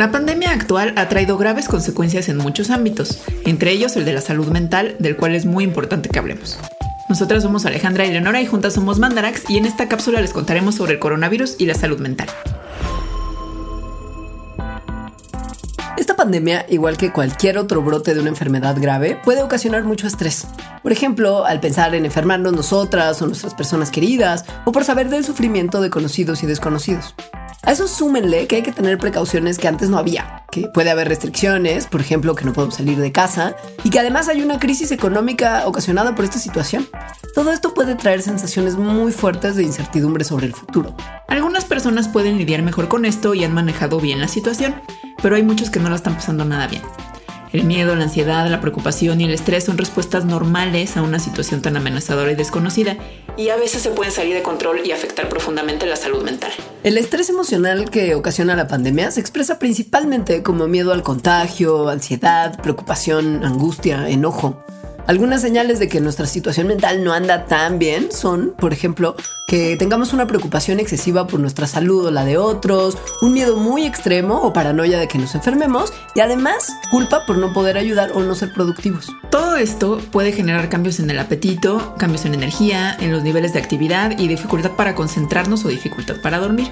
La pandemia actual ha traído graves consecuencias en muchos ámbitos, entre ellos el de la salud mental, del cual es muy importante que hablemos. Nosotras somos Alejandra y Leonora y juntas somos Mandarax y en esta cápsula les contaremos sobre el coronavirus y la salud mental. Esta pandemia, igual que cualquier otro brote de una enfermedad grave, puede ocasionar mucho estrés. Por ejemplo, al pensar en enfermarnos nosotras o nuestras personas queridas, o por saber del sufrimiento de conocidos y desconocidos. A eso súmenle que hay que tener precauciones que antes no había, que puede haber restricciones, por ejemplo, que no podemos salir de casa, y que además hay una crisis económica ocasionada por esta situación. Todo esto puede traer sensaciones muy fuertes de incertidumbre sobre el futuro. Algunas personas pueden lidiar mejor con esto y han manejado bien la situación, pero hay muchos que no la están pasando nada bien. El miedo, la ansiedad, la preocupación y el estrés son respuestas normales a una situación tan amenazadora y desconocida, y a veces se pueden salir de control y afectar profundamente la salud mental. El estrés emocional que ocasiona la pandemia se expresa principalmente como miedo al contagio, ansiedad, preocupación, angustia, enojo. Algunas señales de que nuestra situación mental no anda tan bien son, por ejemplo, que tengamos una preocupación excesiva por nuestra salud o la de otros, un miedo muy extremo o paranoia de que nos enfermemos y además culpa por no poder ayudar o no ser productivos. Todo esto puede generar cambios en el apetito, cambios en energía, en los niveles de actividad y dificultad para concentrarnos o dificultad para dormir.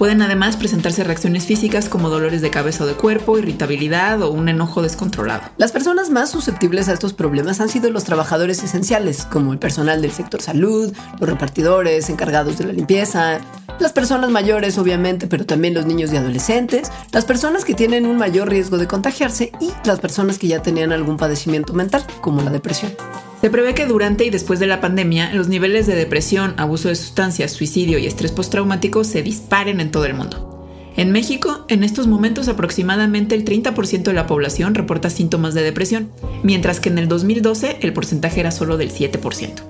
Pueden además presentarse reacciones físicas como dolores de cabeza o de cuerpo, irritabilidad o un enojo descontrolado. Las personas más susceptibles a estos problemas han sido los trabajadores esenciales, como el personal del sector salud, los repartidores, encargados de la limpieza, las personas mayores obviamente, pero también los niños y adolescentes, las personas que tienen un mayor riesgo de contagiarse y las personas que ya tenían algún padecimiento mental, como la depresión. Se prevé que durante y después de la pandemia los niveles de depresión, abuso de sustancias, suicidio y estrés postraumático se disparen en todo el mundo. En México, en estos momentos aproximadamente el 30% de la población reporta síntomas de depresión, mientras que en el 2012 el porcentaje era solo del 7%.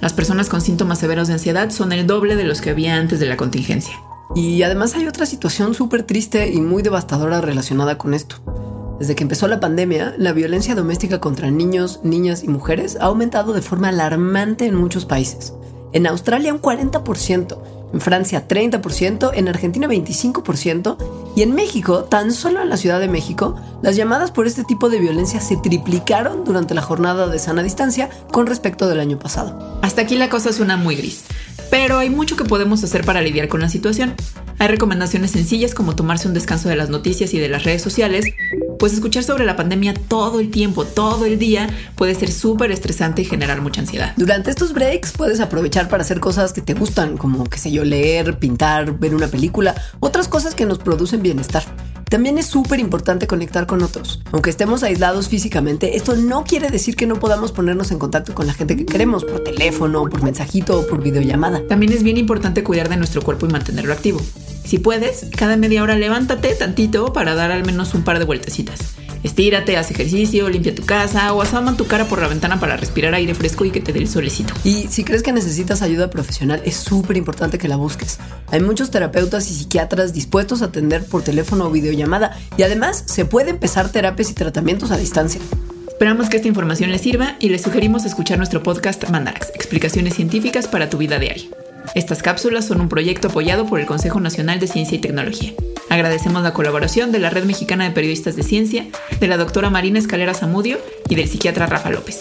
Las personas con síntomas severos de ansiedad son el doble de los que había antes de la contingencia. Y además hay otra situación súper triste y muy devastadora relacionada con esto. Desde que empezó la pandemia, la violencia doméstica contra niños, niñas y mujeres ha aumentado de forma alarmante en muchos países. En Australia un 40%, en Francia 30%, en Argentina 25% y en México, tan solo en la Ciudad de México, las llamadas por este tipo de violencia se triplicaron durante la jornada de sana distancia con respecto del año pasado. Hasta aquí la cosa suena muy gris, pero hay mucho que podemos hacer para lidiar con la situación. Hay recomendaciones sencillas como tomarse un descanso de las noticias y de las redes sociales, pues escuchar sobre la pandemia todo el tiempo, todo el día, puede ser súper estresante y generar mucha ansiedad. Durante estos breaks puedes aprovechar para hacer cosas que te gustan, como, qué sé yo, leer, pintar, ver una película, otras cosas que nos producen bienestar. También es súper importante conectar con otros. Aunque estemos aislados físicamente, esto no quiere decir que no podamos ponernos en contacto con la gente que queremos por teléfono, por mensajito o por videollamada. También es bien importante cuidar de nuestro cuerpo y mantenerlo activo. Si puedes, cada media hora levántate tantito para dar al menos un par de vueltecitas. Estírate, haz ejercicio, limpia tu casa o asoma tu cara por la ventana para respirar aire fresco y que te dé el solecito. Y si crees que necesitas ayuda profesional, es súper importante que la busques. Hay muchos terapeutas y psiquiatras dispuestos a atender por teléfono o videollamada y además se puede empezar terapias y tratamientos a distancia. Esperamos que esta información les sirva y les sugerimos escuchar nuestro podcast Mandarax, explicaciones científicas para tu vida diaria. Estas cápsulas son un proyecto apoyado por el Consejo Nacional de Ciencia y Tecnología. Agradecemos la colaboración de la Red Mexicana de Periodistas de Ciencia, de la doctora Marina Escalera Zamudio y del psiquiatra Rafa López.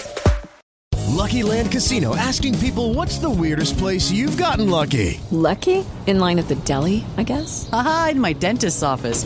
Lucky Land Casino asking people what's the weirdest place you've gotten lucky? Lucky? In line at the deli, I guess. Aha, in my dentist's office.